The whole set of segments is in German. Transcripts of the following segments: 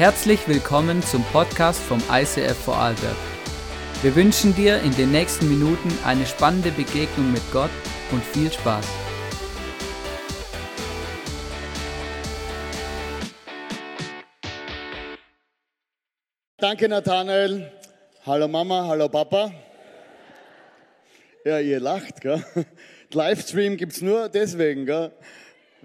Herzlich willkommen zum Podcast vom ICF Vorarlberg. Wir wünschen dir in den nächsten Minuten eine spannende Begegnung mit Gott und viel Spaß. Danke, Nathanael. Hallo Mama, hallo Papa. Ja, ihr lacht, gell? Livestream gibt's nur deswegen, gell?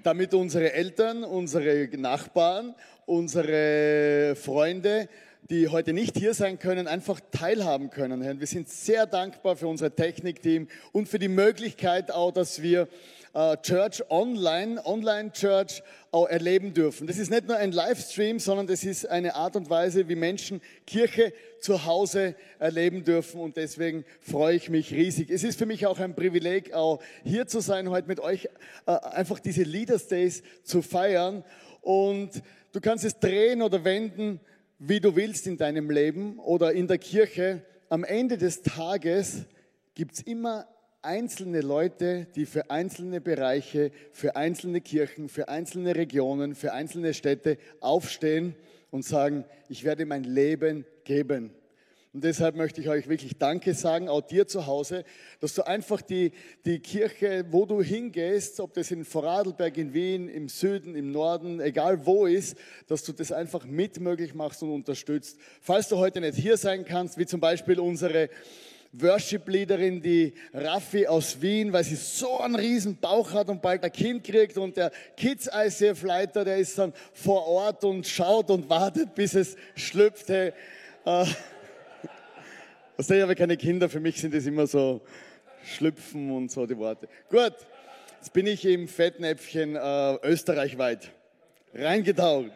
damit unsere Eltern, unsere Nachbarn, unsere Freunde, die heute nicht hier sein können, einfach teilhaben können. Wir sind sehr dankbar für unser Technikteam und für die Möglichkeit auch, dass wir äh, Church online, Online Church auch erleben dürfen. Das ist nicht nur ein Livestream, sondern das ist eine Art und Weise, wie Menschen Kirche zu Hause erleben dürfen und deswegen freue ich mich riesig. Es ist für mich auch ein Privileg, auch hier zu sein, heute mit euch äh, einfach diese Leaders Days zu feiern und du kannst es drehen oder wenden, wie du willst in deinem Leben oder in der Kirche. Am Ende des Tages gibt es immer einzelne Leute, die für einzelne Bereiche, für einzelne Kirchen, für einzelne Regionen, für einzelne Städte aufstehen und sagen, ich werde mein Leben geben. Und deshalb möchte ich euch wirklich Danke sagen, auch dir zu Hause, dass du einfach die, die Kirche, wo du hingehst, ob das in Vorarlberg, in Wien, im Süden, im Norden, egal wo ist, dass du das einfach mit möglich machst und unterstützt. Falls du heute nicht hier sein kannst, wie zum Beispiel unsere Worship-Leaderin, die Raffi aus Wien, weil sie so einen riesen Bauch hat und bald ein Kind kriegt und der Kids-ICF-Leiter, der ist dann vor Ort und schaut und wartet, bis es schlüpft. Hey, äh, ich habe keine Kinder, für mich sind das immer so Schlüpfen und so die Worte. Gut, jetzt bin ich im Fettnäpfchen äh, österreichweit reingetaucht.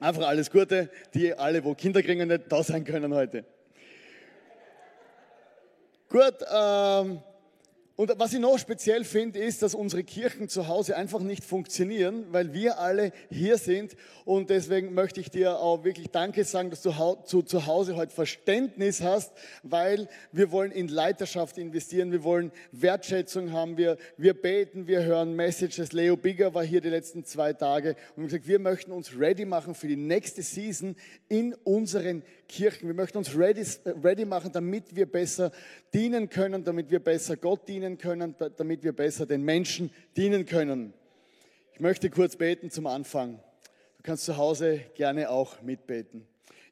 Einfach alles Gute, die alle, wo Kinder kriegen, nicht da sein können heute. Gut, ähm, und was ich noch speziell finde, ist, dass unsere Kirchen zu Hause einfach nicht funktionieren, weil wir alle hier sind. Und deswegen möchte ich dir auch wirklich Danke sagen, dass du zu, Hause heute Verständnis hast, weil wir wollen in Leiterschaft investieren, wir wollen Wertschätzung haben, wir, wir beten, wir hören Messages. Leo Bigger war hier die letzten zwei Tage und gesagt, wir möchten uns ready machen für die nächste Season in unseren Kirchen. Wir möchten uns ready, ready machen, damit wir besser dienen können, damit wir besser Gott dienen können, damit wir besser den Menschen dienen können. Ich möchte kurz beten zum Anfang. Du kannst zu Hause gerne auch mitbeten.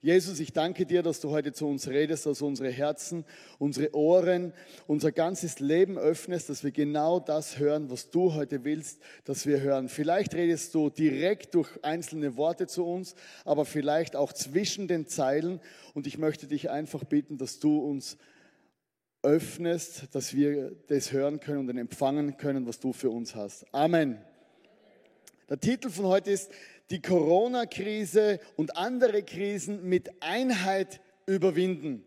Jesus, ich danke dir, dass du heute zu uns redest, dass unsere Herzen, unsere Ohren, unser ganzes Leben öffnest, dass wir genau das hören, was du heute willst, dass wir hören. Vielleicht redest du direkt durch einzelne Worte zu uns, aber vielleicht auch zwischen den Zeilen. Und ich möchte dich einfach bitten, dass du uns öffnest, dass wir das hören können und empfangen können, was du für uns hast. Amen. Der Titel von heute ist die Corona-Krise und andere Krisen mit Einheit überwinden.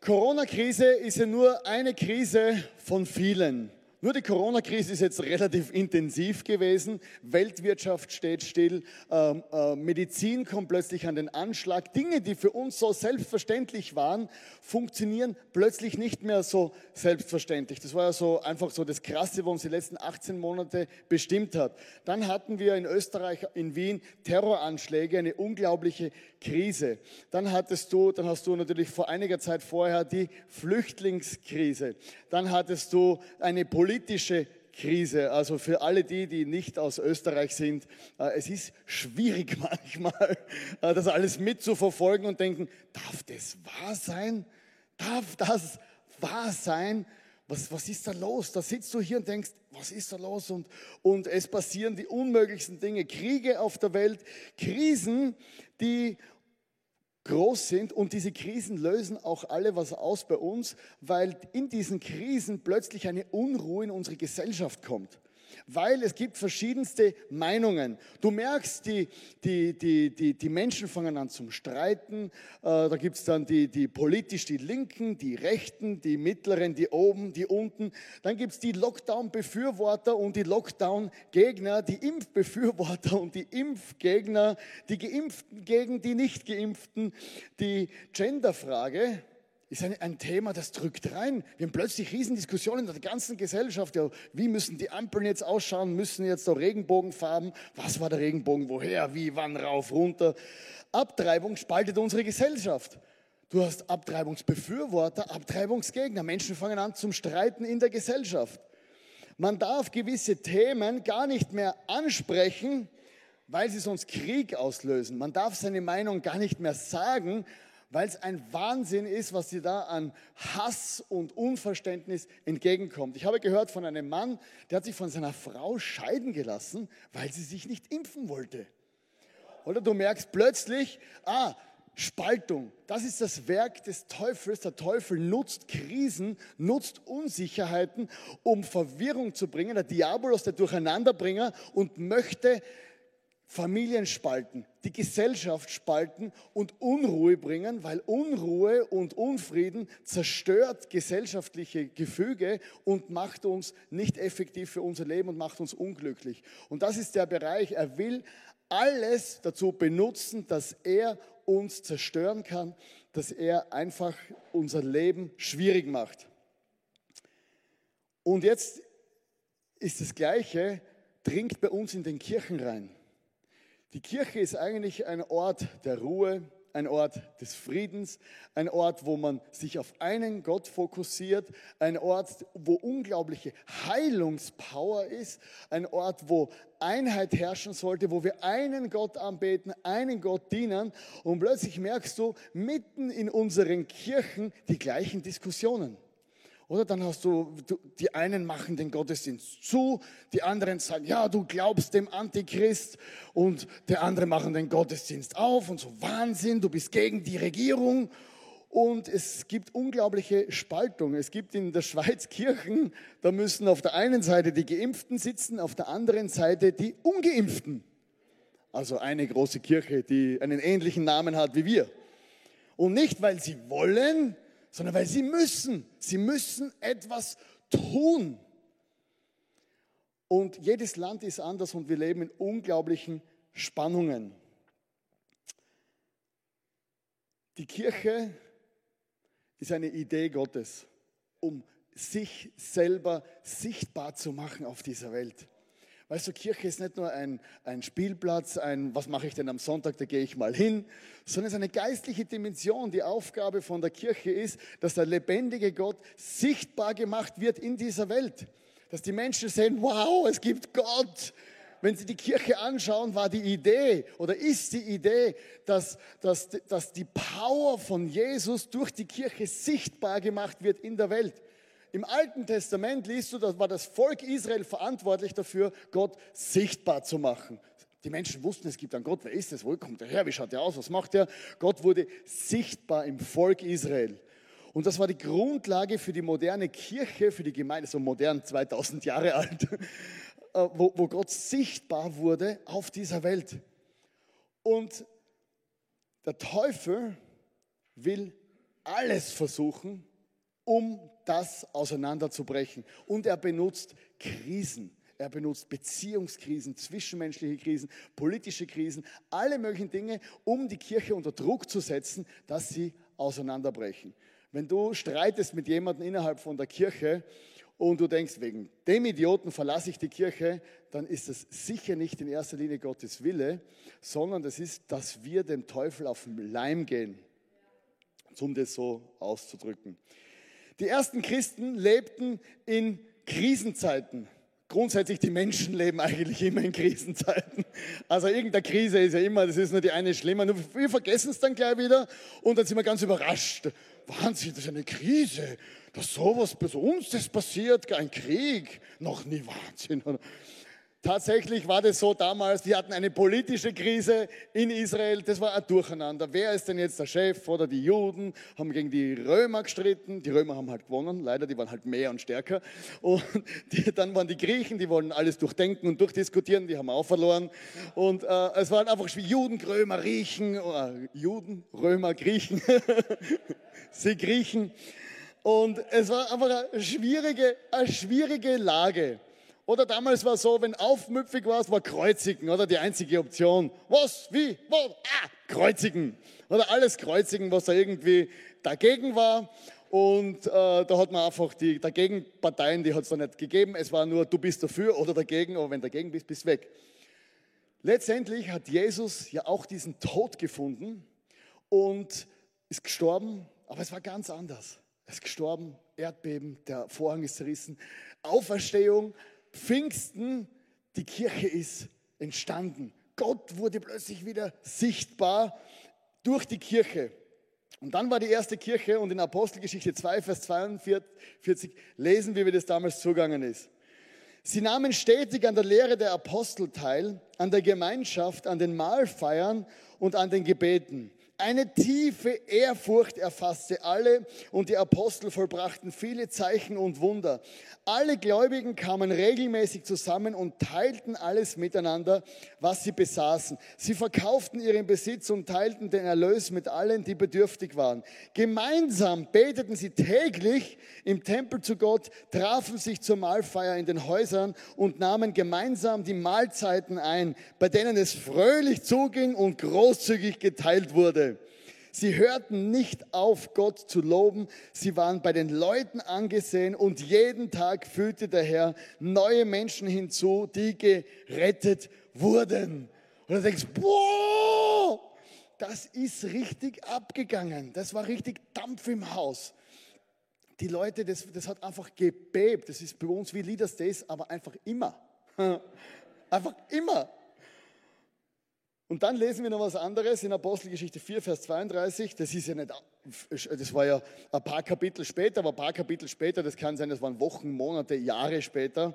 Corona-Krise ist ja nur eine Krise von vielen. Nur die Corona-Krise ist jetzt relativ intensiv gewesen. Weltwirtschaft steht still. Ähm, äh, Medizin kommt plötzlich an den Anschlag. Dinge, die für uns so selbstverständlich waren, funktionieren plötzlich nicht mehr so selbstverständlich. Das war ja so einfach so das Krasse, was uns die letzten 18 Monate bestimmt hat. Dann hatten wir in Österreich, in Wien Terroranschläge, eine unglaubliche Krise. Dann hattest du, dann hast du natürlich vor einiger Zeit vorher die Flüchtlingskrise. Dann hattest du eine politische Krise. Also für alle die, die nicht aus Österreich sind, äh, es ist schwierig manchmal, äh, das alles mitzuverfolgen und denken, darf das wahr sein? Darf das wahr sein? Was, was ist da los? Da sitzt du hier und denkst, was ist da los? Und, und es passieren die unmöglichsten Dinge. Kriege auf der Welt, Krisen, die groß sind und diese Krisen lösen auch alle was aus bei uns, weil in diesen Krisen plötzlich eine Unruhe in unsere Gesellschaft kommt weil es gibt verschiedenste Meinungen. Du merkst, die, die, die, die, die Menschen fangen an zum Streiten. Äh, da gibt es dann die, die politisch die Linken, die Rechten, die Mittleren, die oben, die unten. Dann gibt es die Lockdown-Befürworter und die Lockdown-Gegner, die Impfbefürworter und die Impfgegner, die Geimpften gegen die Nicht-Geimpften, die Genderfrage ist ein, ein, Thema, das drückt rein. Wir haben plötzlich Riesendiskussionen in der ganzen Gesellschaft. Ja, wie müssen die Ampeln jetzt ausschauen? Müssen jetzt da Regenbogenfarben? Was war der Regenbogen? Woher? Wie? Wann? Rauf? Runter? Abtreibung spaltet unsere Gesellschaft. Du hast Abtreibungsbefürworter, Abtreibungsgegner. Menschen fangen an zum Streiten in der Gesellschaft. Man darf gewisse Themen gar nicht mehr ansprechen, weil sie sonst Krieg auslösen. Man darf seine Meinung gar nicht mehr sagen, weil es ein Wahnsinn ist, was dir da an Hass und Unverständnis entgegenkommt. Ich habe gehört von einem Mann, der hat sich von seiner Frau scheiden gelassen, weil sie sich nicht impfen wollte. Oder du merkst plötzlich, ah, Spaltung, das ist das Werk des Teufels. Der Teufel nutzt Krisen, nutzt Unsicherheiten, um Verwirrung zu bringen. Der Diabolos, der Durcheinanderbringer und möchte Familien spalten, die Gesellschaft spalten und Unruhe bringen, weil Unruhe und Unfrieden zerstört gesellschaftliche Gefüge und macht uns nicht effektiv für unser Leben und macht uns unglücklich. Und das ist der Bereich, er will alles dazu benutzen, dass er uns zerstören kann, dass er einfach unser Leben schwierig macht. Und jetzt ist das Gleiche, dringt bei uns in den Kirchen rein. Die Kirche ist eigentlich ein Ort der Ruhe, ein Ort des Friedens, ein Ort, wo man sich auf einen Gott fokussiert, ein Ort, wo unglaubliche Heilungspower ist, ein Ort, wo Einheit herrschen sollte, wo wir einen Gott anbeten, einen Gott dienen und plötzlich merkst du mitten in unseren Kirchen die gleichen Diskussionen. Oder dann hast du, du, die einen machen den Gottesdienst zu, die anderen sagen, ja, du glaubst dem Antichrist und der andere machen den Gottesdienst auf und so Wahnsinn, du bist gegen die Regierung. Und es gibt unglaubliche Spaltung. Es gibt in der Schweiz Kirchen, da müssen auf der einen Seite die Geimpften sitzen, auf der anderen Seite die Ungeimpften. Also eine große Kirche, die einen ähnlichen Namen hat wie wir. Und nicht, weil sie wollen, sondern weil sie müssen. Sie müssen etwas tun. Und jedes Land ist anders und wir leben in unglaublichen Spannungen. Die Kirche ist eine Idee Gottes, um sich selber sichtbar zu machen auf dieser Welt. Weißt du, Kirche ist nicht nur ein, ein Spielplatz, ein, was mache ich denn am Sonntag, da gehe ich mal hin, sondern es ist eine geistliche Dimension. Die Aufgabe von der Kirche ist, dass der lebendige Gott sichtbar gemacht wird in dieser Welt. Dass die Menschen sehen, wow, es gibt Gott. Wenn Sie die Kirche anschauen, war die Idee oder ist die Idee, dass, dass, dass die Power von Jesus durch die Kirche sichtbar gemacht wird in der Welt. Im Alten Testament liest du, da war das Volk Israel verantwortlich dafür, Gott sichtbar zu machen. Die Menschen wussten, es gibt einen Gott. Wer ist das? Wo kommt der her? Wie schaut der aus? Was macht der? Gott wurde sichtbar im Volk Israel. Und das war die Grundlage für die moderne Kirche, für die Gemeinde, so modern 2000 Jahre alt, äh, wo, wo Gott sichtbar wurde auf dieser Welt. Und der Teufel will alles versuchen, um das auseinanderzubrechen. Und er benutzt Krisen. Er benutzt Beziehungskrisen, zwischenmenschliche Krisen, politische Krisen, alle möglichen Dinge, um die Kirche unter Druck zu setzen, dass sie auseinanderbrechen. Wenn du streitest mit jemandem innerhalb von der Kirche und du denkst, wegen dem Idioten verlasse ich die Kirche, dann ist das sicher nicht in erster Linie Gottes Wille, sondern das ist, dass wir dem Teufel auf den Leim gehen, um das so auszudrücken. Die ersten Christen lebten in Krisenzeiten. Grundsätzlich, die Menschen leben eigentlich immer in Krisenzeiten. Also irgendeine Krise ist ja immer, das ist nur die eine schlimmer. Wir vergessen es dann gleich wieder und dann sind wir ganz überrascht. Wahnsinn, das ist eine Krise. Dass sowas bei uns das passiert, ein Krieg. Noch nie Wahnsinn. Tatsächlich war das so damals, die hatten eine politische Krise in Israel, das war ein Durcheinander. Wer ist denn jetzt der Chef oder die Juden haben gegen die Römer gestritten, die Römer haben halt gewonnen, leider, die waren halt mehr und stärker. Und die, dann waren die Griechen, die wollen alles durchdenken und durchdiskutieren, die haben auch verloren. Und äh, es waren einfach wie Juden, Römer, Riechen, äh, Juden, Römer, Griechen, sie Griechen. Und es war einfach eine schwierige, eine schwierige Lage. Oder damals war so, wenn aufmüpfig warst, war kreuzigen, oder die einzige Option. Was, wie, wo, ah, kreuzigen. Oder alles kreuzigen, was da irgendwie dagegen war. Und äh, da hat man einfach die Dagegenparteien, die hat es da nicht gegeben. Es war nur, du bist dafür oder dagegen, aber wenn du dagegen bist, bist du weg. Letztendlich hat Jesus ja auch diesen Tod gefunden und ist gestorben, aber es war ganz anders. Er ist gestorben, Erdbeben, der Vorhang ist zerrissen, Auferstehung, Pfingsten, die Kirche ist entstanden. Gott wurde plötzlich wieder sichtbar durch die Kirche. Und dann war die erste Kirche und in Apostelgeschichte 2, Vers 42 lesen wir, wie das damals zugangen ist. Sie nahmen stetig an der Lehre der Apostel teil, an der Gemeinschaft, an den Mahlfeiern und an den Gebeten. Eine tiefe Ehrfurcht erfasste alle und die Apostel vollbrachten viele Zeichen und Wunder. Alle Gläubigen kamen regelmäßig zusammen und teilten alles miteinander, was sie besaßen. Sie verkauften ihren Besitz und teilten den Erlös mit allen, die bedürftig waren. Gemeinsam beteten sie täglich im Tempel zu Gott, trafen sich zur Mahlfeier in den Häusern und nahmen gemeinsam die Mahlzeiten ein, bei denen es fröhlich zuging und großzügig geteilt wurde. Sie hörten nicht auf, Gott zu loben. Sie waren bei den Leuten angesehen und jeden Tag fügte der Herr neue Menschen hinzu, die gerettet wurden. Und du denkst, boah, das ist richtig abgegangen. Das war richtig Dampf im Haus. Die Leute, das, das hat einfach gebebt. Das ist bei uns wie Leaders Days, aber einfach immer. Einfach immer. Und dann lesen wir noch was anderes in Apostelgeschichte 4, Vers 32. Das ist ja nicht, das war ja ein paar Kapitel später, aber ein paar Kapitel später, das kann sein, das waren Wochen, Monate, Jahre später.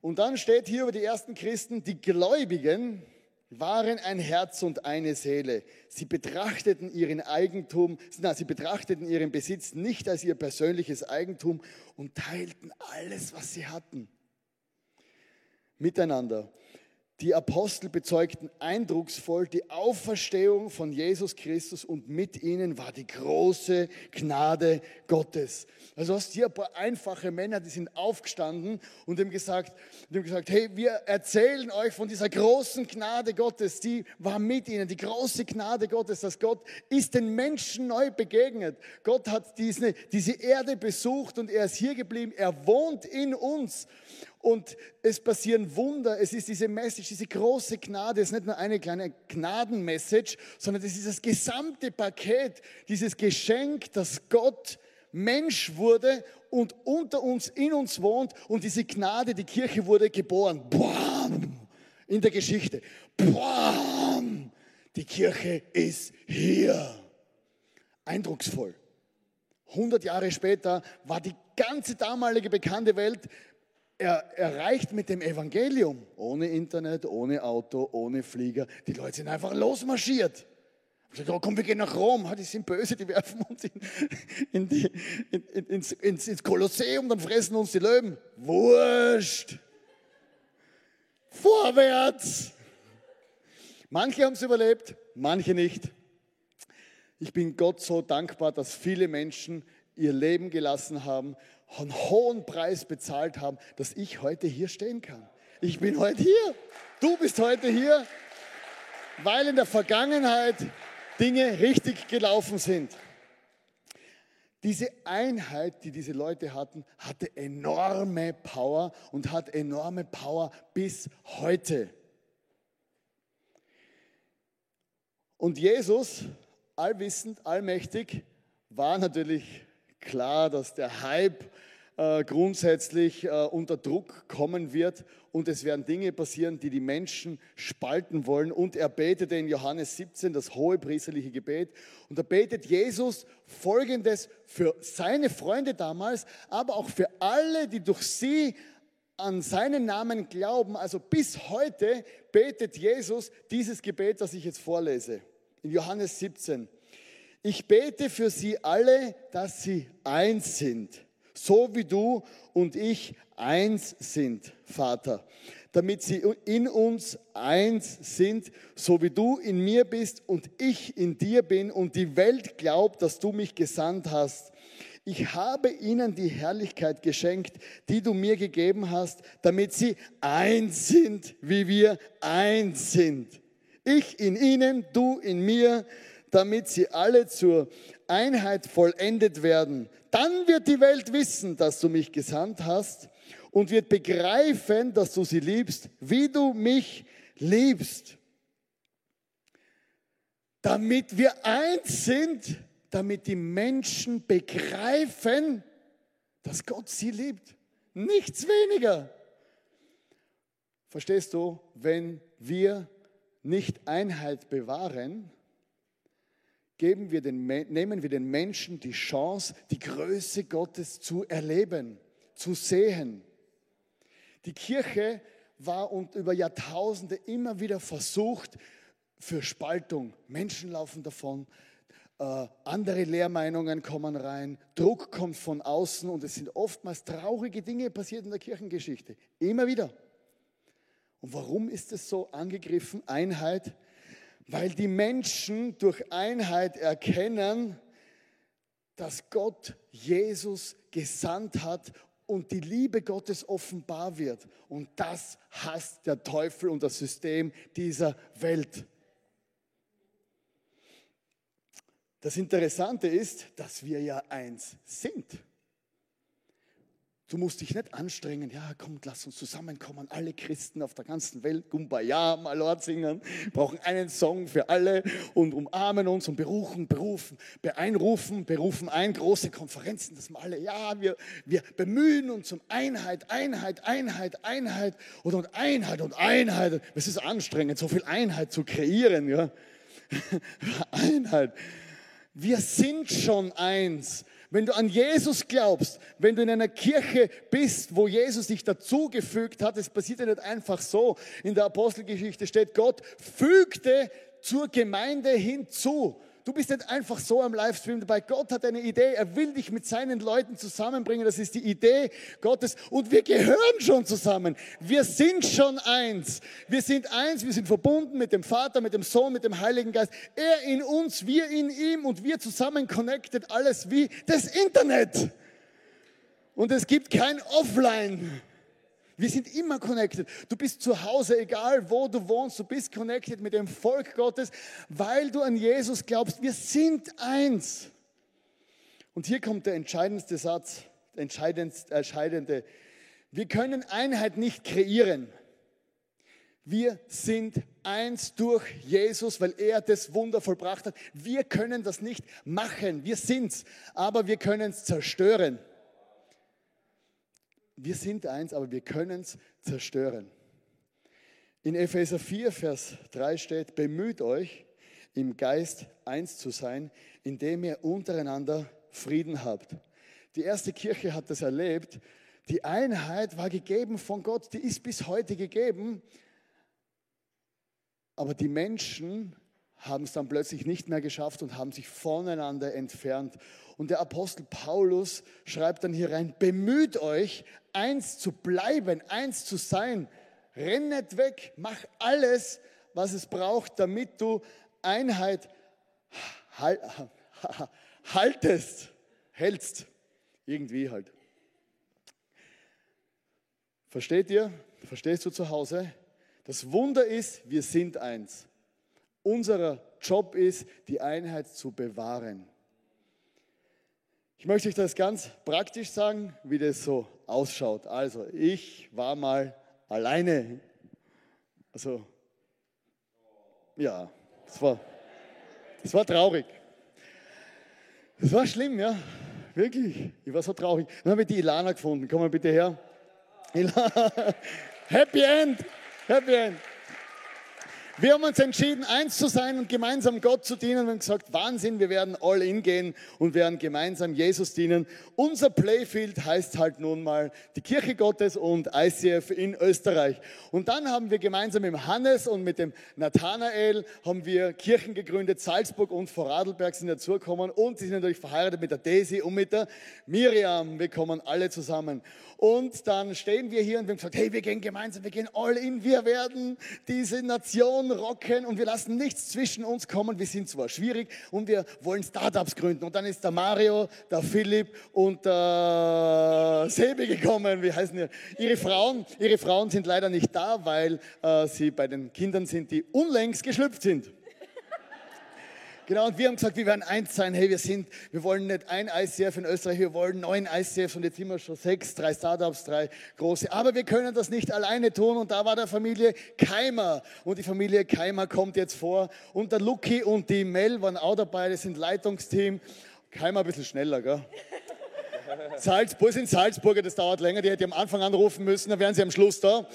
Und dann steht hier über die ersten Christen, die Gläubigen waren ein Herz und eine Seele. Sie betrachteten ihren Eigentum, na, sie betrachteten ihren Besitz nicht als ihr persönliches Eigentum und teilten alles, was sie hatten, miteinander. Die Apostel bezeugten eindrucksvoll die Auferstehung von Jesus Christus und mit ihnen war die große Gnade Gottes. Also hast hier ein paar einfache Männer, die sind aufgestanden und haben gesagt, haben gesagt, hey, wir erzählen euch von dieser großen Gnade Gottes, die war mit ihnen, die große Gnade Gottes, dass Gott ist den Menschen neu begegnet. Gott hat diese, diese Erde besucht und er ist hier geblieben, er wohnt in uns und es passieren Wunder. Es ist diese Message, diese große Gnade. Es ist nicht nur eine kleine Gnadenmessage, sondern es ist das gesamte Paket, dieses Geschenk, dass Gott Mensch wurde und unter uns, in uns wohnt und diese Gnade, die Kirche wurde geboren. Boam! In der Geschichte. Boam! Die Kirche ist hier. Eindrucksvoll. 100 Jahre später war die ganze damalige bekannte Welt er erreicht mit dem Evangelium, ohne Internet, ohne Auto, ohne Flieger, die Leute sind einfach losmarschiert. Sage, oh, komm, wir gehen nach Rom. Die sind böse, die werfen uns in, in die, in, ins, ins, ins Kolosseum, dann fressen uns die Löwen. Wurscht. Vorwärts. Manche haben es überlebt, manche nicht. Ich bin Gott so dankbar, dass viele Menschen ihr Leben gelassen haben, einen hohen Preis bezahlt haben, dass ich heute hier stehen kann. Ich bin heute hier. Du bist heute hier, weil in der Vergangenheit Dinge richtig gelaufen sind. Diese Einheit, die diese Leute hatten, hatte enorme Power und hat enorme Power bis heute. Und Jesus, allwissend, allmächtig, war natürlich klar, dass der Hype äh, grundsätzlich äh, unter Druck kommen wird und es werden Dinge passieren, die die Menschen spalten wollen. Und er betete in Johannes 17 das hohe priesterliche Gebet. Und da betet Jesus Folgendes für seine Freunde damals, aber auch für alle, die durch sie an seinen Namen glauben. Also bis heute betet Jesus dieses Gebet, das ich jetzt vorlese. In Johannes 17. Ich bete für sie alle, dass sie eins sind, so wie du und ich eins sind, Vater, damit sie in uns eins sind, so wie du in mir bist und ich in dir bin und die Welt glaubt, dass du mich gesandt hast. Ich habe ihnen die Herrlichkeit geschenkt, die du mir gegeben hast, damit sie eins sind, wie wir eins sind. Ich in ihnen, du in mir, damit sie alle zur Einheit vollendet werden. Dann wird die Welt wissen, dass du mich gesandt hast und wird begreifen, dass du sie liebst, wie du mich liebst. Damit wir eins sind, damit die Menschen begreifen, dass Gott sie liebt. Nichts weniger. Verstehst du, wenn wir nicht Einheit bewahren, geben wir den, nehmen wir den Menschen die Chance, die Größe Gottes zu erleben, zu sehen. Die Kirche war und über Jahrtausende immer wieder versucht für Spaltung. Menschen laufen davon, äh, andere Lehrmeinungen kommen rein, Druck kommt von außen und es sind oftmals traurige Dinge passiert in der Kirchengeschichte. Immer wieder. Und warum ist es so angegriffen? Einheit. Weil die Menschen durch Einheit erkennen, dass Gott Jesus gesandt hat und die Liebe Gottes offenbar wird. Und das hasst der Teufel und das System dieser Welt. Das Interessante ist, dass wir ja eins sind. Du musst dich nicht anstrengen. Ja, komm, lass uns zusammenkommen. Alle Christen auf der ganzen Welt, Gumbaya, Malort singen, brauchen einen Song für alle und umarmen uns und berufen, berufen, beeinrufen, berufen ein, große Konferenzen, dass wir alle, ja, wir, wir bemühen uns um Einheit, Einheit, Einheit, Einheit und, und Einheit und Einheit. Es ist anstrengend, so viel Einheit zu kreieren, ja. Einheit. Wir sind schon eins. Wenn du an Jesus glaubst, wenn du in einer Kirche bist, wo Jesus dich dazugefügt hat, es passiert ja nicht einfach so. In der Apostelgeschichte steht, Gott fügte zur Gemeinde hinzu. Du bist nicht einfach so am Livestream dabei. Gott hat eine Idee. Er will dich mit seinen Leuten zusammenbringen. Das ist die Idee Gottes. Und wir gehören schon zusammen. Wir sind schon eins. Wir sind eins. Wir sind verbunden mit dem Vater, mit dem Sohn, mit dem Heiligen Geist. Er in uns, wir in ihm und wir zusammen connected. Alles wie das Internet. Und es gibt kein Offline. Wir sind immer connected. Du bist zu Hause, egal wo du wohnst, du bist connected mit dem Volk Gottes, weil du an Jesus glaubst. Wir sind eins. Und hier kommt der entscheidendste Satz, entscheidende. Wir können Einheit nicht kreieren. Wir sind eins durch Jesus, weil er das Wunder vollbracht hat. Wir können das nicht machen. Wir sind's, aber wir können es zerstören. Wir sind eins, aber wir können es zerstören. In Epheser 4, Vers 3 steht, bemüht euch, im Geist eins zu sein, indem ihr untereinander Frieden habt. Die erste Kirche hat das erlebt. Die Einheit war gegeben von Gott, die ist bis heute gegeben. Aber die Menschen haben es dann plötzlich nicht mehr geschafft und haben sich voneinander entfernt. Und der Apostel Paulus schreibt dann hier rein, bemüht euch, eins zu bleiben, eins zu sein. Rennet weg, mach alles, was es braucht, damit du Einheit haltest, hältst. Irgendwie halt. Versteht ihr? Verstehst du zu Hause? Das Wunder ist, wir sind eins. Unser Job ist, die Einheit zu bewahren. Ich möchte euch das ganz praktisch sagen, wie das so ausschaut. Also, ich war mal alleine. Also, ja, das war, das war traurig. Das war schlimm, ja, wirklich. Ich war so traurig. Dann habe ich die Ilana gefunden. Komm mal bitte her. Ilana. Happy End. Happy End. Wir haben uns entschieden, eins zu sein und gemeinsam Gott zu dienen. Wir haben gesagt, Wahnsinn, wir werden all in gehen und werden gemeinsam Jesus dienen. Unser Playfield heißt halt nun mal die Kirche Gottes und ICF in Österreich. Und dann haben wir gemeinsam mit Hannes und mit dem Nathanael haben wir Kirchen gegründet. Salzburg und Vorarlberg sind dazugekommen und sie sind natürlich verheiratet mit der Daisy und mit der Miriam. Wir kommen alle zusammen. Und dann stehen wir hier und wir haben gesagt, hey, wir gehen gemeinsam, wir gehen all in, wir werden diese Nation rocken und wir lassen nichts zwischen uns kommen. Wir sind zwar schwierig und wir wollen Startups gründen. Und dann ist der Mario, der Philipp und der Sebi gekommen. Wie heißen die? Ihre Frauen, ihre Frauen sind leider nicht da, weil äh, sie bei den Kindern sind, die unlängst geschlüpft sind. Genau, und wir haben gesagt, wir werden eins sein. Hey, wir sind, wir wollen nicht ein ICF in Österreich, wir wollen neun ICFs und jetzt sind wir schon sechs, drei Startups, drei große. Aber wir können das nicht alleine tun und da war der Familie Keimer und die Familie Keimer kommt jetzt vor und der Lucky und die Mel waren auch dabei, das sind Leitungsteam. Keimer ein bisschen schneller, gell? Salzburg sind Salzburger, das dauert länger, die hätte ich am Anfang anrufen müssen, dann wären sie am Schluss da.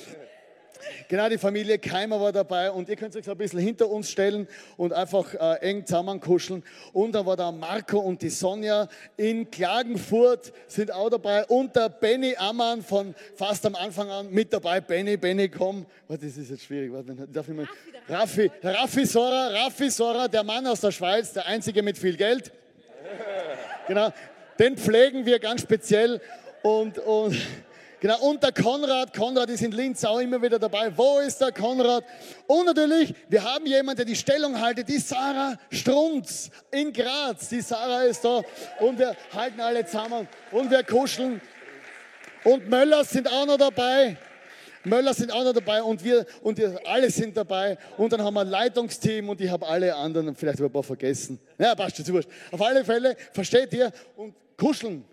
Genau, die Familie Keimer war dabei und ihr könnt euch so ein bisschen hinter uns stellen und einfach äh, eng zusammenkuscheln. Und da war da Marco und die Sonja in Klagenfurt sind auch dabei und der Benny Ammann von fast am Anfang an mit dabei. Benny, Benny, komm. Warte, das ist jetzt schwierig. Warte, darf ich mal? Raffi, Raffi Sora, Raffi Sora, der Mann aus der Schweiz, der einzige mit viel Geld. Genau, den pflegen wir ganz speziell und, und Genau, und der Konrad, Konrad ist in Linz auch immer wieder dabei. Wo ist der Konrad? Und natürlich, wir haben jemanden, der die Stellung haltet, die Sarah Strunz in Graz. Die Sarah ist da und wir halten alle zusammen und wir kuscheln. Und Möllers sind auch noch dabei. Möller sind auch noch dabei und wir und wir alle sind dabei. Und dann haben wir ein Leitungsteam und ich habe alle anderen vielleicht ein paar vergessen. Ja, passt schon, wurscht. Auf alle Fälle, versteht ihr? Und kuscheln.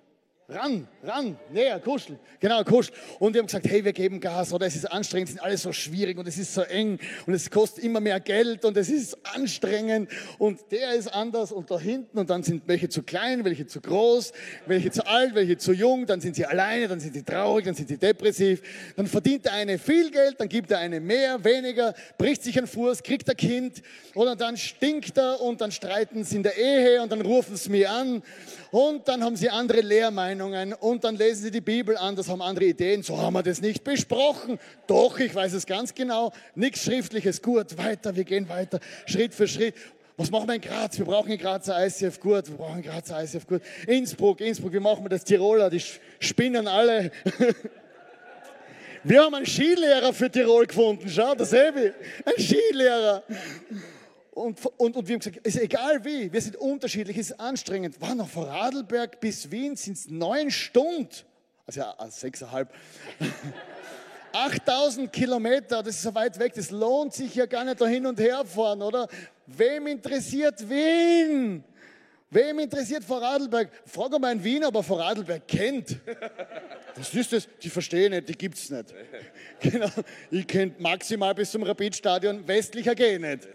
Ran, ran, näher, kuscheln. Genau, kuscheln. Und wir haben gesagt, hey, wir geben Gas, oder es ist anstrengend, es ist alles so schwierig und es ist so eng und es kostet immer mehr Geld und es ist anstrengend und der ist anders und da hinten und dann sind welche zu klein, welche zu groß, welche zu alt, welche zu jung, dann sind sie alleine, dann sind sie traurig, dann sind sie depressiv. Dann verdient der eine viel Geld, dann gibt der eine mehr, weniger, bricht sich ein Fuß, kriegt ein Kind oder dann stinkt er und dann streiten sie in der Ehe und dann rufen sie mir an und dann haben sie andere Lehrmeinungen und dann lesen sie die Bibel an, das haben andere Ideen. So haben wir das nicht besprochen. Doch, ich weiß es ganz genau. Nichts Schriftliches. Gut, weiter, wir gehen weiter, Schritt für Schritt. Was machen wir in Graz? Wir brauchen in Graz ein ICF gut. Wir brauchen in Graz ein ICF gut. Innsbruck, Innsbruck, wie machen wir das? Tiroler, die spinnen alle. Wir haben einen Skilehrer für Tirol gefunden. Schau, das Ebi. Ein Skilehrer. Und, und, und wir haben gesagt, es ist egal wie, wir sind unterschiedlich, es ist anstrengend. War noch von Radlberg bis Wien sind es neun Stunden. Also ja, also sechseinhalb. 8000 Kilometer, das ist so weit weg, das lohnt sich ja gar nicht da hin und her fahren, oder? Wem interessiert Wien? Wem interessiert Vorarlberg? Frag mal in Wien, ob er Vorarlberg kennt. Was ist das? Die verstehen nicht, die gibt es nicht. Genau. Ich kenne maximal bis zum Rapidstadion, westlicher geht nicht.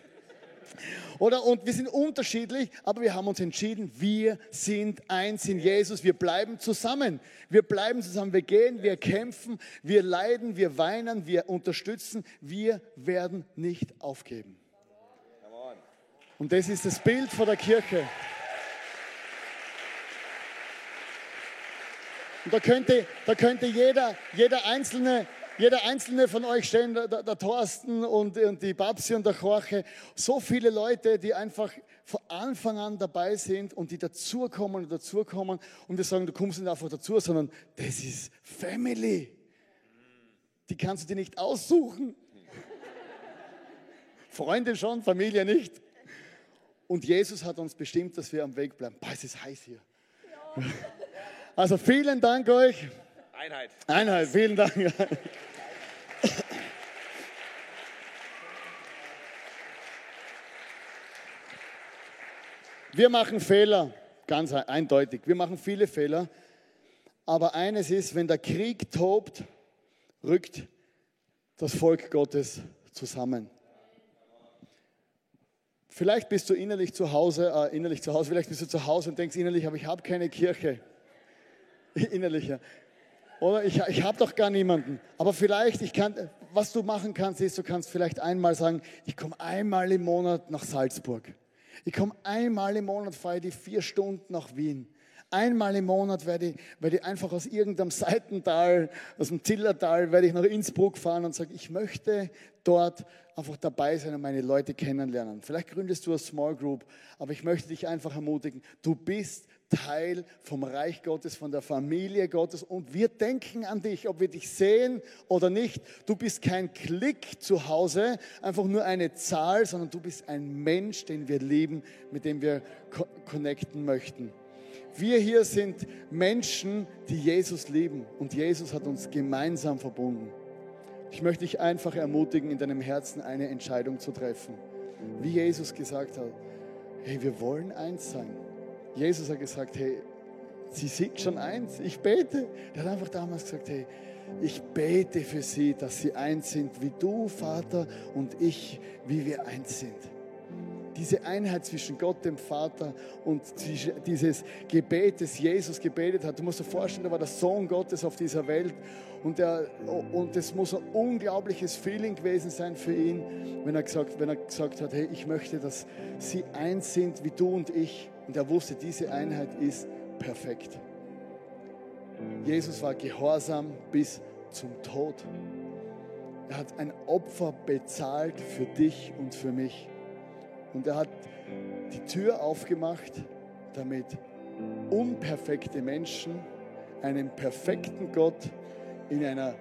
Oder? Und wir sind unterschiedlich, aber wir haben uns entschieden, wir sind eins in Jesus. Wir bleiben zusammen. Wir bleiben zusammen. Wir gehen, wir kämpfen, wir leiden, wir weinen, wir unterstützen. Wir werden nicht aufgeben. Und das ist das Bild vor der Kirche. Und da könnte, da könnte jeder, jeder Einzelne jeder einzelne von euch stehen, der, der, der Thorsten und, und, die Babsi und der Jorge, so viele Leute, die einfach von Anfang an dabei sind und die dazukommen und dazukommen und wir sagen, du kommst nicht einfach dazu, sondern das ist Family. Die kannst du dir nicht aussuchen. Freunde schon, Familie nicht. Und Jesus hat uns bestimmt, dass wir am Weg bleiben. Boah, es ist heiß hier. Also vielen Dank euch. Einheit. Einheit, vielen Dank. Wir machen Fehler, ganz eindeutig. Wir machen viele Fehler. Aber eines ist, wenn der Krieg tobt, rückt das Volk Gottes zusammen. Vielleicht bist du innerlich zu Hause, äh, innerlich zu Hause, vielleicht bist du zu Hause und denkst innerlich, aber ich habe keine Kirche. Innerlicher. Oder ich, ich habe doch gar niemanden. Aber vielleicht, ich kann, was du machen kannst, ist, du kannst vielleicht einmal sagen, ich komme einmal im Monat nach Salzburg. Ich komme einmal im Monat, fahre die vier Stunden nach Wien. Einmal im Monat werde ich, werde ich einfach aus irgendeinem Seitental, aus dem Zillertal, werde ich nach Innsbruck fahren und sage, ich möchte dort einfach dabei sein und meine Leute kennenlernen. Vielleicht gründest du eine Small Group, aber ich möchte dich einfach ermutigen, du bist Teil vom Reich Gottes, von der Familie Gottes und wir denken an dich, ob wir dich sehen oder nicht. Du bist kein Klick zu Hause, einfach nur eine Zahl, sondern du bist ein Mensch, den wir lieben, mit dem wir connecten möchten. Wir hier sind Menschen, die Jesus lieben und Jesus hat uns gemeinsam verbunden. Ich möchte dich einfach ermutigen, in deinem Herzen eine Entscheidung zu treffen. Wie Jesus gesagt hat, hey, wir wollen eins sein. Jesus hat gesagt, hey, sie sind schon eins, ich bete. Er hat einfach damals gesagt, hey, ich bete für sie, dass sie eins sind, wie du, Vater, und ich, wie wir eins sind diese Einheit zwischen Gott, dem Vater und dieses Gebet, das Jesus gebetet hat. Du musst dir vorstellen, er war der Sohn Gottes auf dieser Welt und, er, und muss ein unglaubliches Feeling gewesen sein für ihn, wenn er, gesagt, wenn er gesagt hat, hey, ich möchte, dass sie eins sind wie du und ich. Und er wusste, diese Einheit ist perfekt. Jesus war gehorsam bis zum Tod. Er hat ein Opfer bezahlt für dich und für mich. Und er hat die Tür aufgemacht, damit unperfekte Menschen einem perfekten Gott in einer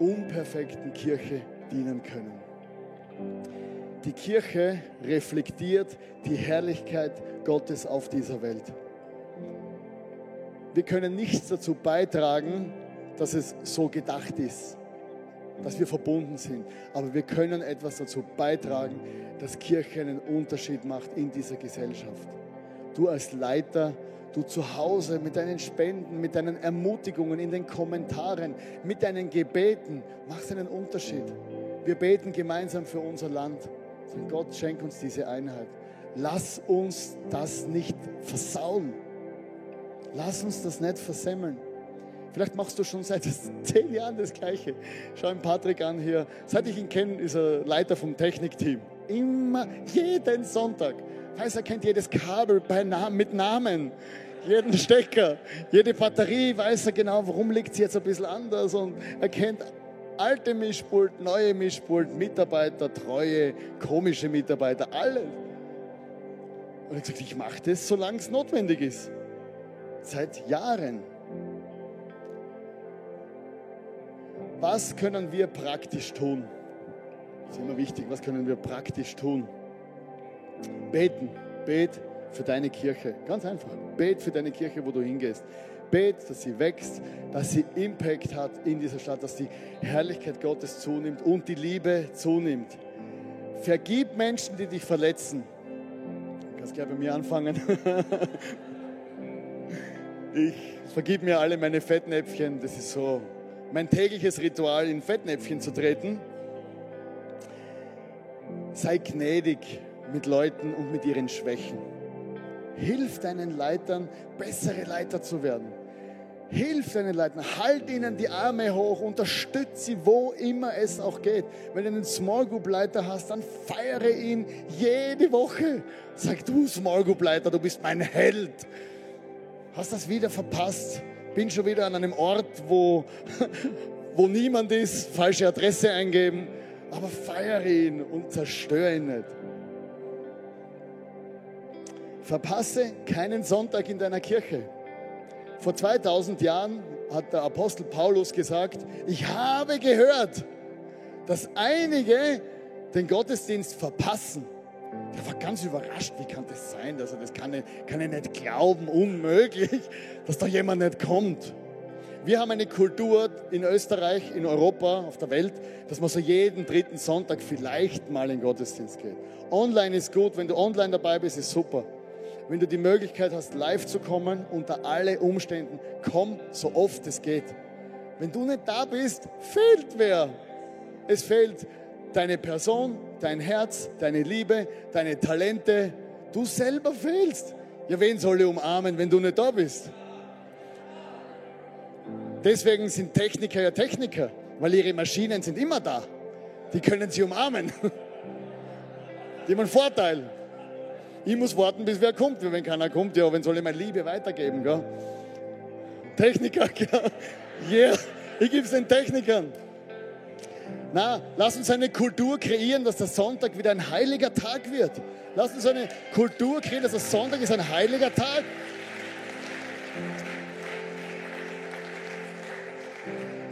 unperfekten Kirche dienen können. Die Kirche reflektiert die Herrlichkeit Gottes auf dieser Welt. Wir können nichts dazu beitragen, dass es so gedacht ist, dass wir verbunden sind. Aber wir können etwas dazu beitragen, dass Kirche einen Unterschied macht in dieser Gesellschaft. Du als Leiter, du zu Hause mit deinen Spenden, mit deinen Ermutigungen in den Kommentaren, mit deinen Gebeten, machst einen Unterschied. Wir beten gemeinsam für unser Land. Sagen, Gott, schenk uns diese Einheit. Lass uns das nicht versauen. Lass uns das nicht versemmeln. Vielleicht machst du schon seit zehn Jahren das Gleiche. Schau ihn Patrick an hier. Seit ich ihn kenne, ist er Leiter vom Technikteam. Immer, jeden Sonntag. Weiß, er kennt jedes Kabel bei Namen, mit Namen. Jeden Stecker, jede Batterie, weiß er genau, warum liegt sie jetzt ein bisschen anders. Und er kennt alte Mischpult, neue Mischpult, Mitarbeiter, treue, komische Mitarbeiter, alles. Und hat gesagt, ich mache das, solange es notwendig ist. Seit Jahren. Was können wir praktisch tun? Das ist immer wichtig. Was können wir praktisch tun? Beten. Bet für deine Kirche. Ganz einfach. Bet für deine Kirche, wo du hingehst. Bet, dass sie wächst, dass sie Impact hat in dieser Stadt, dass die Herrlichkeit Gottes zunimmt und die Liebe zunimmt. Vergib Menschen, die dich verletzen. Du kannst gleich bei mir anfangen. ich vergib mir alle meine Fettnäpfchen. Das ist so mein tägliches Ritual, in Fettnäpfchen zu treten sei gnädig mit Leuten und mit ihren Schwächen. Hilf deinen Leitern, bessere Leiter zu werden. Hilf deinen Leitern, halt ihnen die Arme hoch, unterstütze sie, wo immer es auch geht. Wenn du einen Small Group Leiter hast, dann feiere ihn jede Woche. Sag du Small Group Leiter, du bist mein Held. Hast das wieder verpasst? Bin schon wieder an einem Ort, wo, wo niemand ist, falsche Adresse eingeben aber feiere ihn und zerstöre ihn nicht. Verpasse keinen Sonntag in deiner Kirche. Vor 2000 Jahren hat der Apostel Paulus gesagt, ich habe gehört, dass einige den Gottesdienst verpassen. Der war ganz überrascht, wie kann das sein? Also das kann kann ich nicht glauben, unmöglich, dass da jemand nicht kommt. Wir haben eine Kultur in Österreich, in Europa, auf der Welt, dass man so jeden dritten Sonntag vielleicht mal in den Gottesdienst geht. Online ist gut, wenn du online dabei bist, ist super. Wenn du die Möglichkeit hast, live zu kommen, unter alle Umständen, komm so oft es geht. Wenn du nicht da bist, fehlt wer. Es fehlt deine Person, dein Herz, deine Liebe, deine Talente. Du selber fehlst. Ja, wen soll ich umarmen, wenn du nicht da bist? Deswegen sind Techniker ja Techniker, weil ihre Maschinen sind immer da. Die können sie umarmen. Die haben einen Vorteil. Ich muss warten, bis wer kommt. Wenn keiner kommt, ja, wenn soll ich meine Liebe weitergeben? Gell? Techniker, gell? Yeah, ich gebe es den Technikern. Na, lass uns eine Kultur kreieren, dass der Sonntag wieder ein heiliger Tag wird. Lass uns eine Kultur kreieren, dass der Sonntag ist ein heiliger Tag.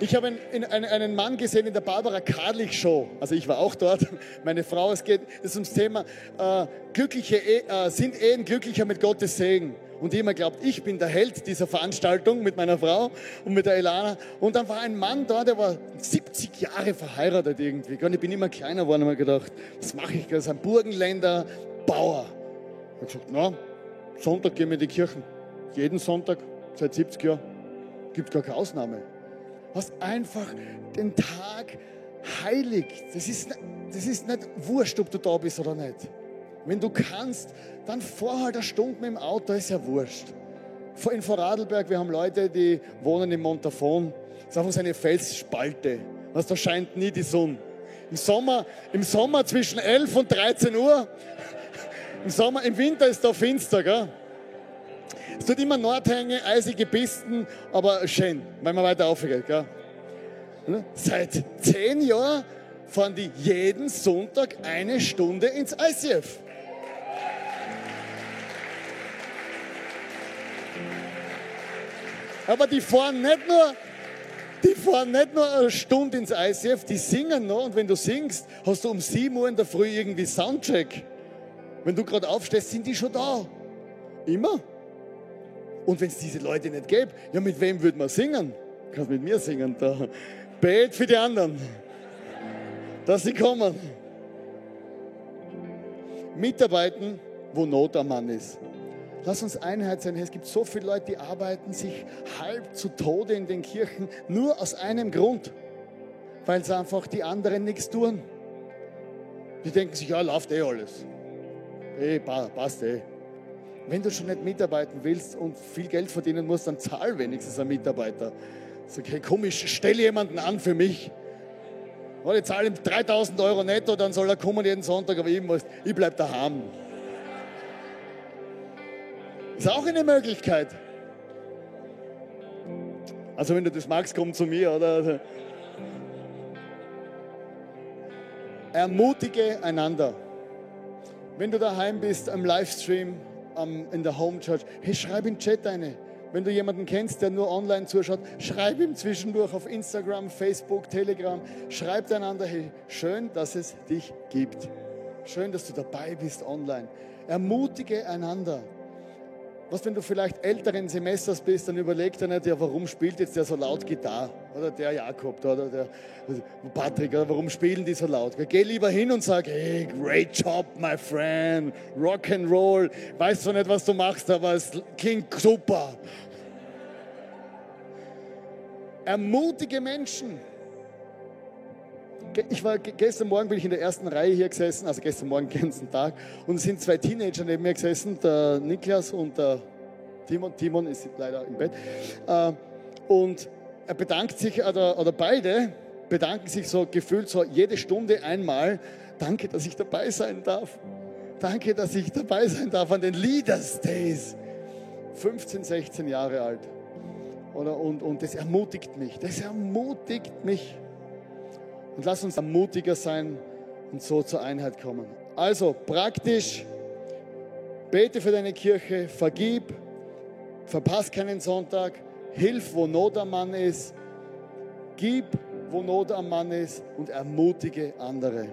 Ich habe einen, einen, Mann gesehen in der Barbara Karlich Show. Also ich war auch dort. Meine Frau, es geht es ist ums Thema äh, glückliche e äh, sind Ehen glücklicher mit Gottes Segen. Und immer glaubt, ich bin der Held dieser Veranstaltung mit meiner Frau und mit der Elana. Und dann war ein Mann da, der war 70 Jahre verheiratet irgendwie. Und ich bin immer kleiner geworden und habe gedacht, was mache ich? Das ist ein Burgenländer Bauer. Er hat gesagt, na, Sonntag gehen wir in die Kirchen. Jeden Sonntag, seit 70 Jahren, gibt gar keine Ausnahme. Was einfach den Tag heilig. Das ist, das ist nicht wurscht, ob du da bist oder nicht. Wenn du kannst, dann fahr halt eine Stunde mit dem Auto, ist ja wurscht. In Vorarlberg, wir haben Leute, die wohnen in Montafon. Das ist einfach so eine Felsspalte. Was, da scheint nie die Sonne. Im Sommer, Im Sommer zwischen 11 und 13 Uhr. Im, Sommer, Im Winter ist da finster. Gell? Es tut immer Nordhänge, eisige Pisten, aber schön, wenn man weiter aufgeht. Gell? Seit zehn Jahren fahren die jeden Sonntag eine Stunde ins ICF. Aber die fahren nicht nur, die fahren nicht nur eine Stunde ins ICF, die singen noch. Und wenn du singst, hast du um 7 Uhr in der Früh irgendwie Soundcheck. Wenn du gerade aufstehst, sind die schon da. Immer. Und wenn es diese Leute nicht gäbe, ja, mit wem würde man singen? Du kannst mit mir singen. Da. Bet für die anderen, dass sie kommen. Mitarbeiten, wo Not am Mann ist. Lass uns Einheit sein. Es gibt so viele Leute, die arbeiten sich halb zu Tode in den Kirchen, nur aus einem Grund, weil sie einfach die anderen nichts tun. Die denken sich, ja, läuft eh alles. Eh, passt eh. Wenn du schon nicht mitarbeiten willst und viel Geld verdienen musst, dann zahl wenigstens einen Mitarbeiter. Sag, hey, komm, ich stelle jemanden an für mich. ich zahle ihm 3000 Euro netto, dann soll er kommen jeden Sonntag, aber ich, muss, ich bleibe daheim. Ist auch eine Möglichkeit. Also wenn du das magst, komm zu mir, oder? Ermutige einander. Wenn du daheim bist am Livestream, in der Home Church, hey, schreib in den Chat eine. Wenn du jemanden kennst, der nur online zuschaut, schreib ihm zwischendurch auf Instagram, Facebook, Telegram. Schreibt einander, hey, schön, dass es dich gibt. Schön, dass du dabei bist online. Ermutige einander. Was, wenn du vielleicht älteren Semesters bist, dann überleg dir nicht, ja, warum spielt jetzt der so laut Gitarre? Oder der Jakob oder der Patrick, oder warum spielen die so laut? Geh lieber hin und sag, hey, great job, my friend, rock and roll. Weißt zwar nicht, was du machst, aber es klingt super. Ermutige Menschen. Ich war gestern Morgen bin ich in der ersten Reihe hier gesessen, also gestern Morgen den ganzen Tag, und es sind zwei Teenager neben mir gesessen, der Niklas und der Timon. Timon ist leider im Bett. Äh, und er bedankt sich, oder, oder beide bedanken sich so gefühlt so jede Stunde einmal. Danke, dass ich dabei sein darf. Danke, dass ich dabei sein darf an den Leaders Days. 15, 16 Jahre alt. Oder, und, und das ermutigt mich. Das ermutigt mich. Und lass uns mutiger sein und so zur Einheit kommen. Also praktisch, bete für deine Kirche, vergib, verpass keinen Sonntag, hilf, wo Not am Mann ist, gib, wo Not am Mann ist und ermutige andere.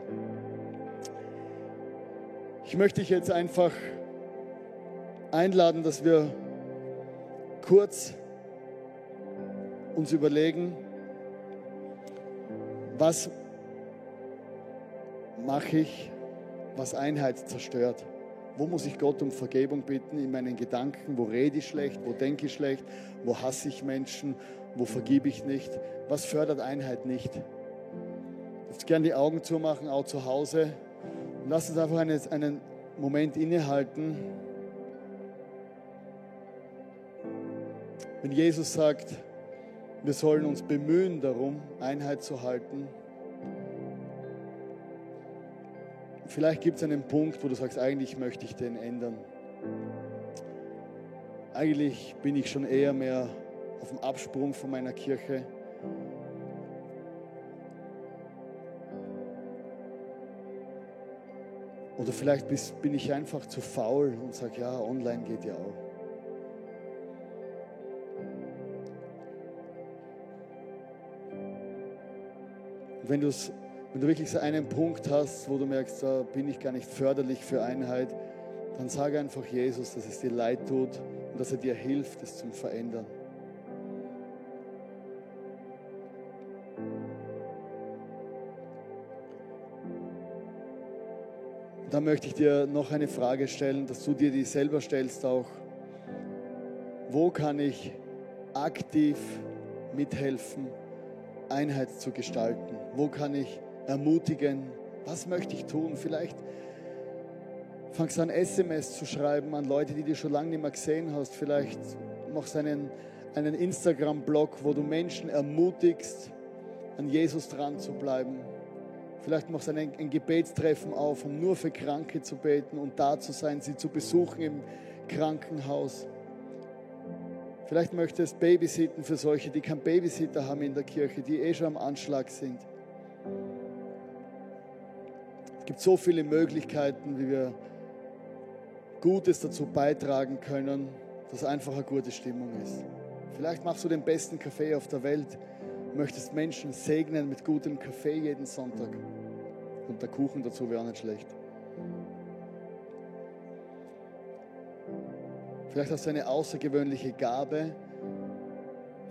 Ich möchte dich jetzt einfach einladen, dass wir kurz uns überlegen, was mache ich, was Einheit zerstört? Wo muss ich Gott um Vergebung bitten in meinen Gedanken? Wo rede ich schlecht? Wo denke ich schlecht? Wo hasse ich Menschen? Wo vergib ich nicht? Was fördert Einheit nicht? Ich würde gerne die Augen zumachen, auch zu Hause. Und lass uns einfach einen, einen Moment innehalten. Wenn Jesus sagt, wir sollen uns bemühen darum, Einheit zu halten. Vielleicht gibt es einen Punkt, wo du sagst, eigentlich möchte ich den ändern. Eigentlich bin ich schon eher mehr auf dem Absprung von meiner Kirche. Oder vielleicht bin ich einfach zu faul und sage, ja, online geht ja auch. Wenn, wenn du wirklich so einen Punkt hast, wo du merkst, da bin ich gar nicht förderlich für Einheit, dann sage einfach Jesus, dass es dir leid tut und dass er dir hilft, es zu verändern. Da möchte ich dir noch eine Frage stellen, dass du dir die selber stellst auch. Wo kann ich aktiv mithelfen, Einheit zu gestalten? Wo kann ich ermutigen? Was möchte ich tun? Vielleicht fangst du an, SMS zu schreiben an Leute, die du schon lange nicht mehr gesehen hast. Vielleicht machst du einen, einen Instagram-Blog, wo du Menschen ermutigst, an Jesus dran zu bleiben. Vielleicht machst du ein, ein Gebetstreffen auf, um nur für Kranke zu beten und da zu sein, sie zu besuchen im Krankenhaus. Vielleicht möchtest du babysitten für solche, die keinen Babysitter haben in der Kirche, die eh schon am Anschlag sind. Es gibt so viele Möglichkeiten, wie wir Gutes dazu beitragen können, dass einfach eine gute Stimmung ist. Vielleicht machst du den besten Kaffee auf der Welt, möchtest Menschen segnen mit gutem Kaffee jeden Sonntag. Und der Kuchen dazu wäre auch nicht schlecht. Vielleicht hast du eine außergewöhnliche Gabe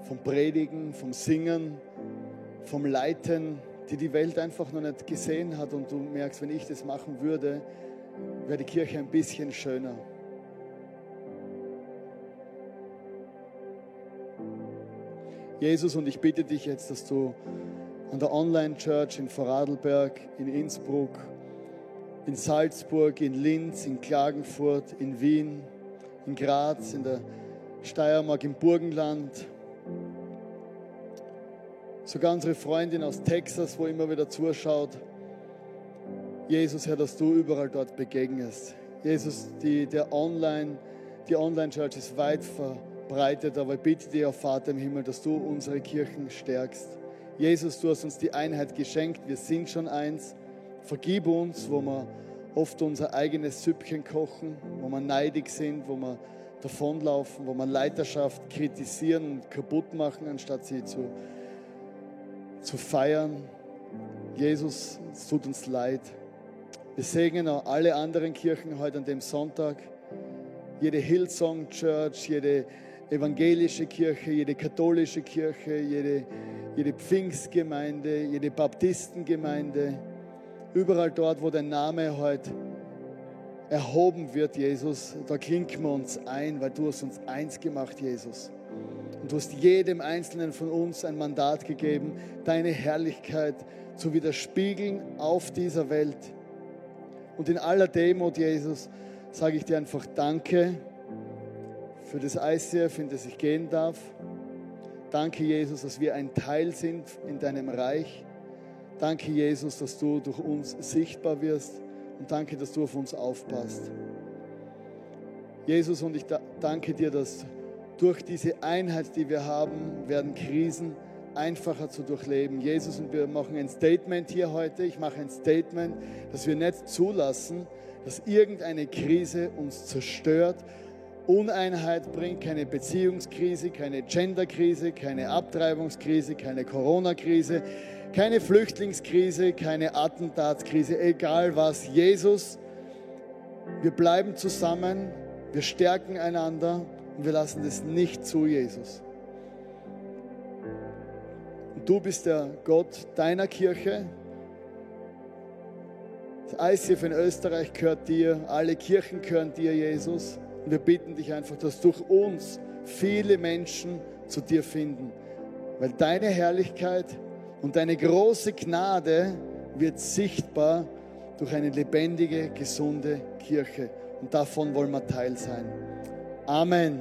vom Predigen, vom Singen, vom Leiten, die die Welt einfach noch nicht gesehen hat und du merkst, wenn ich das machen würde, wäre die Kirche ein bisschen schöner. Jesus, und ich bitte dich jetzt, dass du an der Online-Church in Vorarlberg, in Innsbruck, in Salzburg, in Linz, in Klagenfurt, in Wien, in Graz, in der Steiermark, im Burgenland, sogar unsere Freundin aus Texas, wo immer wieder zuschaut. Jesus, Herr, dass du überall dort begegnest. Jesus, die, der Online, die Online-Church ist weit verbreitet, aber ich bitte dir, Vater im Himmel, dass du unsere Kirchen stärkst. Jesus, du hast uns die Einheit geschenkt. Wir sind schon eins. Vergib uns, wo wir oft unser eigenes Süppchen kochen, wo wir neidig sind, wo wir davonlaufen, wo wir Leiterschaft kritisieren und kaputt machen, anstatt sie zu, zu feiern. Jesus, es tut uns leid. Wir segnen auch alle anderen Kirchen heute an dem Sonntag. Jede Hillsong Church, jede evangelische Kirche, jede katholische Kirche, jede, jede Pfingstgemeinde, jede Baptistengemeinde Überall dort, wo dein Name heute erhoben wird, Jesus, da klinken wir uns ein, weil du hast uns eins gemacht, Jesus. Und du hast jedem Einzelnen von uns ein Mandat gegeben, deine Herrlichkeit zu widerspiegeln auf dieser Welt. Und in aller Demut, Jesus, sage ich dir einfach Danke für das ICF, in das ich gehen darf. Danke, Jesus, dass wir ein Teil sind in deinem Reich. Danke, Jesus, dass du durch uns sichtbar wirst und danke, dass du auf uns aufpasst. Jesus, und ich danke dir, dass durch diese Einheit, die wir haben, werden Krisen einfacher zu durchleben. Jesus, und wir machen ein Statement hier heute. Ich mache ein Statement, dass wir nicht zulassen, dass irgendeine Krise uns zerstört, Uneinheit bringt, keine Beziehungskrise, keine Genderkrise, keine Abtreibungskrise, keine Corona-Krise, keine Flüchtlingskrise, keine Attentatskrise, egal was. Jesus, wir bleiben zusammen, wir stärken einander und wir lassen das nicht zu, Jesus. Und du bist der Gott deiner Kirche. Das ICF in Österreich gehört dir, alle Kirchen gehören dir, Jesus. Und wir bitten dich einfach, dass durch uns viele Menschen zu dir finden, weil deine Herrlichkeit und deine große Gnade wird sichtbar durch eine lebendige, gesunde Kirche. Und davon wollen wir Teil sein. Amen.